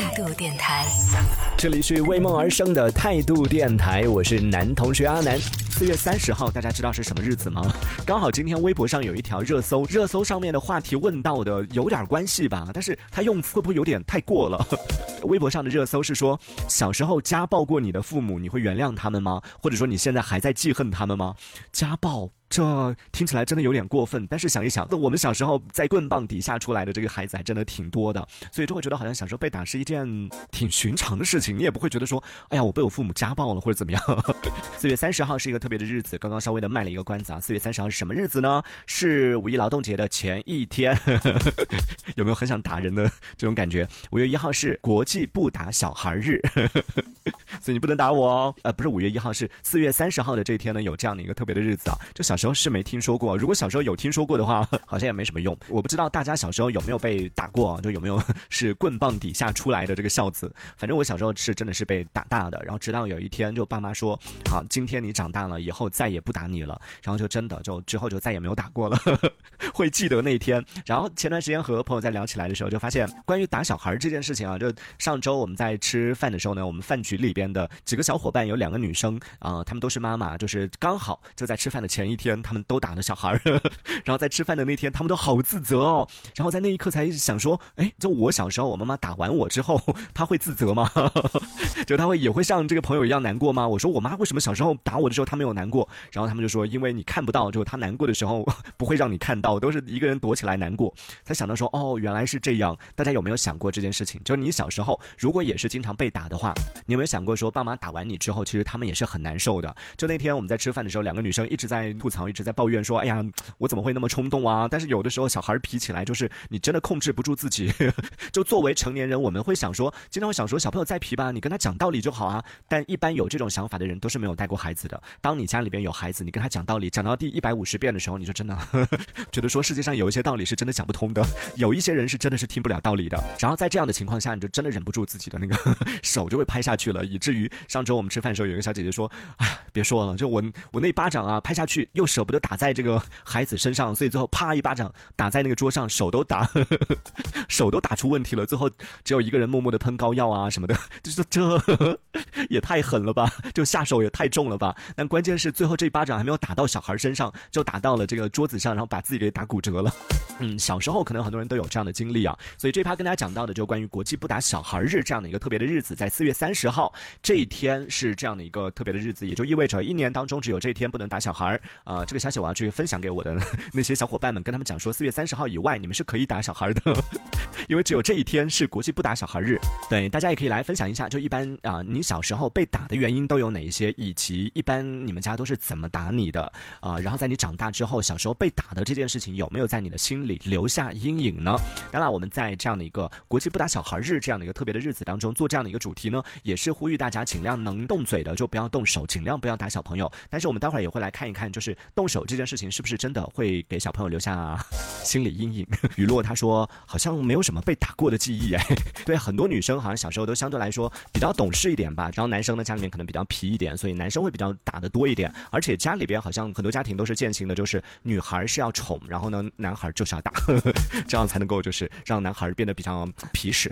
态度电台，这里是为梦而生的态度电台，我是男同学阿南。四月三十号，大家知道是什么日子吗？刚好今天微博上有一条热搜，热搜上面的话题问到的有点关系吧，但是他用会不会有点太过了？微博上的热搜是说，小时候家暴过你的父母，你会原谅他们吗？或者说你现在还在记恨他们吗？家暴。这听起来真的有点过分，但是想一想，那我们小时候在棍棒底下出来的这个孩子还真的挺多的，所以就会觉得好像小时候被打是一件挺寻常的事情，你也不会觉得说，哎呀，我被我父母家暴了或者怎么样。四月三十号是一个特别的日子，刚刚稍微的卖了一个关子啊。四月三十号是什么日子呢？是五一劳动节的前一天，有没有很想打人的这种感觉？五月一号是国际不打小孩日，所以你不能打我哦。呃，不是五月一号，是四月三十号的这一天呢，有这样的一个特别的日子啊，就小。时候是没听说过，如果小时候有听说过的话，好像也没什么用。我不知道大家小时候有没有被打过，就有没有是棍棒底下出来的这个孝子。反正我小时候是真的是被打大的，然后直到有一天就爸妈说，好，今天你长大了以后再也不打你了，然后就真的就之后就再也没有打过了，会记得那一天。然后前段时间和朋友在聊起来的时候，就发现关于打小孩这件事情啊，就上周我们在吃饭的时候呢，我们饭局里边的几个小伙伴有两个女生啊，她们都是妈妈，就是刚好就在吃饭的前一天。他们都打了小孩儿，然后在吃饭的那天，他们都好自责哦。然后在那一刻才想说，哎，就我小时候，我妈妈打完我之后，她会自责吗？就她会也会像这个朋友一样难过吗？我说我妈为什么小时候打我的时候她没有难过？然后他们就说，因为你看不到，就她难过的时候 不会让你看到，都是一个人躲起来难过。才想到说，哦，原来是这样。大家有没有想过这件事情？就是你小时候如果也是经常被打的话，你有没有想过说，爸妈打完你之后，其实他们也是很难受的。就那天我们在吃饭的时候，两个女生一直在吐槽。然后一直在抱怨说：“哎呀，我怎么会那么冲动啊？”但是有的时候小孩皮起来，就是你真的控制不住自己。就作为成年人，我们会想说，经常会想说，小朋友再皮吧，你跟他讲道理就好啊。但一般有这种想法的人，都是没有带过孩子的。当你家里边有孩子，你跟他讲道理，讲到第一百五十遍的时候，你就真的 觉得说，世界上有一些道理是真的讲不通的。有一些人是真的是听不了道理的。然后在这样的情况下，你就真的忍不住自己的那个 手就会拍下去了，以至于上周我们吃饭的时候，有一个小姐姐说：“哎，别说了，就我我那巴掌啊，拍下去又舍不得打在这个孩子身上，所以最后啪一巴掌打在那个桌上，手都打，手都打出问题了。最后只有一个人默默的喷膏药啊什么的，就是这 也太狠了吧，就下手也太重了吧。但关键是最后这一巴掌还没有打到小孩身上，就打到了这个桌子上，然后把自己给打骨折了。嗯，小时候可能很多人都有这样的经历啊。所以这趴跟大家讲到的就关于国际不打小孩日这样的一个特别的日子，在四月三十号这一天是这样的一个特别的日子，也就意味着一年当中只有这一天不能打小孩啊。这个消息。我要去分享给我的 那些小伙伴们，跟他们讲说，四月三十号以外，你们是可以打小孩的，因为只有这一天是国际不打小孩日。对，大家也可以来分享一下，就一般啊，你小时候被打的原因都有哪一些，以及一般你们家都是怎么打你的啊？然后在你长大之后，小时候被打的这件事情有没有在你的心里留下阴影呢？当然，我们在这样的一个国际不打小孩日这样的一个特别的日子当中做这样的一个主题呢，也是呼吁大家尽量能动嘴的就不要动手，尽量不要打小朋友。但是我们待会儿也会来看一看，就是动手。这件事情是不是真的会给小朋友留下 心理阴影？雨落他说好像没有什么被打过的记忆哎。对，很多女生好像小时候都相对来说比较懂事一点吧。然后男生呢家里面可能比较皮一点，所以男生会比较打的多一点。而且家里边好像很多家庭都是践行的，就是女孩是要宠，然后呢男孩就是要打，呵呵这样才能够就是让男孩变得比较皮实，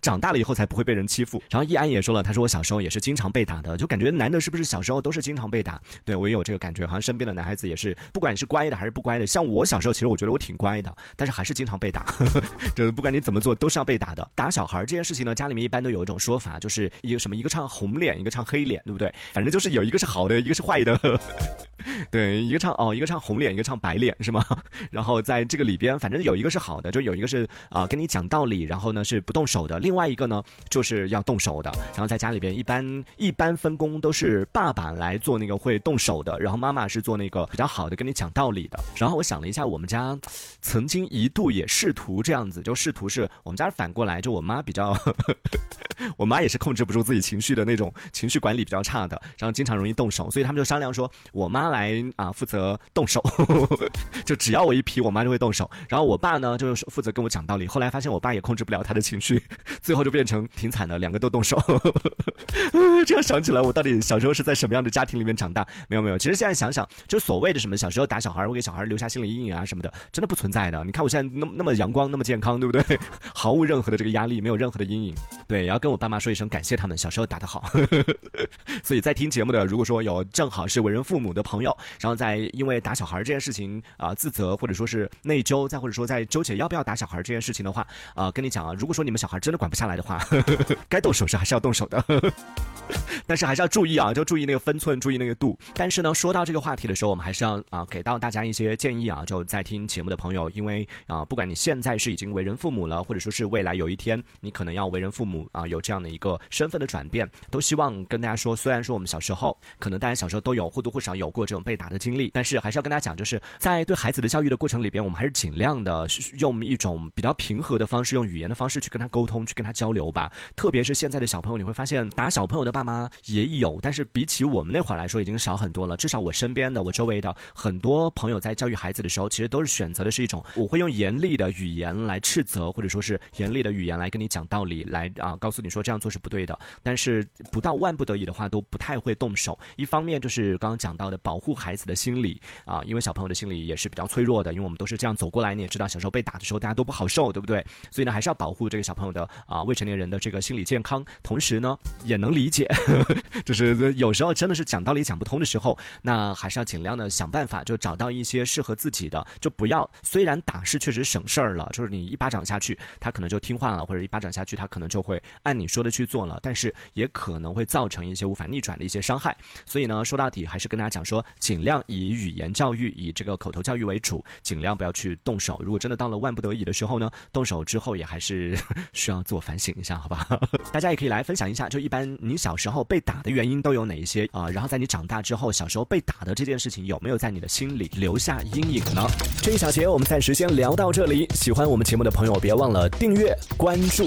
长大了以后才不会被人欺负。然后易安也说了，他说我小时候也是经常被打的，就感觉男的是不是小时候都是经常被打？对我也有这个感觉，好像身边的男孩子也是。不管你是乖的还是不乖的，像我小时候，其实我觉得我挺乖的，但是还是经常被打。就是不管你怎么做，都是要被打的。打小孩这件事情呢，家里面一般都有一种说法，就是一个什么，一个唱红脸，一个唱黑脸，对不对？反正就是有一个是好的，一个是坏的。对，一个唱哦，一个唱红脸，一个唱白脸，是吗？然后在这个里边，反正有一个是好的，就有一个是啊，跟你讲道理，然后呢是不动手的；另外一个呢就是要动手的。然后在家里边，一般一般分工都是爸爸来做那个会动手的，然后妈妈是做那个比较好的跟你讲道理的。然后我想了一下，我们家曾经一度也试图这样子，就试图是我们家反过来，就我妈比较，我妈也是控制不住自己情绪的那种，情绪管理比较差的，然后经常容易动手，所以他们就商量说，我妈。来啊，负责动手，就只要我一皮，我妈就会动手。然后我爸呢，就是负责跟我讲道理。后来发现我爸也控制不了他的情绪，最后就变成挺惨的，两个都动手。这样想起来，我到底小时候是在什么样的家庭里面长大？没有没有，其实现在想想，就所谓的什么小时候打小孩会给小孩留下心理阴影啊什么的，真的不存在的。你看我现在那么那么阳光，那么健康，对不对？毫无任何的这个压力，没有任何的阴影。对，也要跟我爸妈说一声感谢他们小时候打得好。所以在听节目的，如果说有正好是为人父母的朋友，然后在因为打小孩这件事情啊自责或者说是内疚，再或者说在纠结要不要打小孩这件事情的话，啊，跟你讲啊，如果说你们小孩真的管不下来的话，该动手时还是要动手的。但是还是要注意啊，就注意那个分寸，注意那个度。但是呢，说到这个话题的时候，我们还是要啊，给到大家一些建议啊。就在听节目的朋友，因为啊，不管你现在是已经为人父母了，或者说是未来有一天你可能要为人父母啊，有这样的一个身份的转变，都希望跟大家说，虽然说我们小时候可能大家小时候都有或多或少有过这种被打的经历，但是还是要跟大家讲，就是在对孩子的教育的过程里边，我们还是尽量的用一种比较平和的方式，用语言的方式去跟他沟通，去跟他交流吧。特别是现在的小朋友，你会发现打小朋友的爸妈。也有，但是比起我们那会儿来说，已经少很多了。至少我身边的、我周围的很多朋友在教育孩子的时候，其实都是选择的是一种，我会用严厉的语言来斥责，或者说是严厉的语言来跟你讲道理，来啊啊告诉你说这样做是不对的。但是不到万不得已的话，都不太会动手。一方面就是刚刚讲到的保护孩子的心理啊，因为小朋友的心理也是比较脆弱的，因为我们都是这样走过来，你也知道，小时候被打的时候大家都不好受，对不对？所以呢，还是要保护这个小朋友的啊未成年人的这个心理健康，同时呢，也能理解。就是有时候真的是讲道理讲不通的时候，那还是要尽量的想办法，就找到一些适合自己的，就不要。虽然打是确实省事儿了，就是你一巴掌下去，他可能就听话了，或者一巴掌下去，他可能就会按你说的去做了，但是也可能会造成一些无法逆转的一些伤害。所以呢，说到底还是跟大家讲说，尽量以语言教育、以这个口头教育为主，尽量不要去动手。如果真的到了万不得已的时候呢，动手之后也还是需要自我反省一下，好吧？大家也可以来分享一下，就一般你小时候被打的。原因都有哪一些啊？然后在你长大之后，小时候被打的这件事情有没有在你的心里留下阴影呢？这一小节我们暂时先聊到这里。喜欢我们节目的朋友，别忘了订阅关注。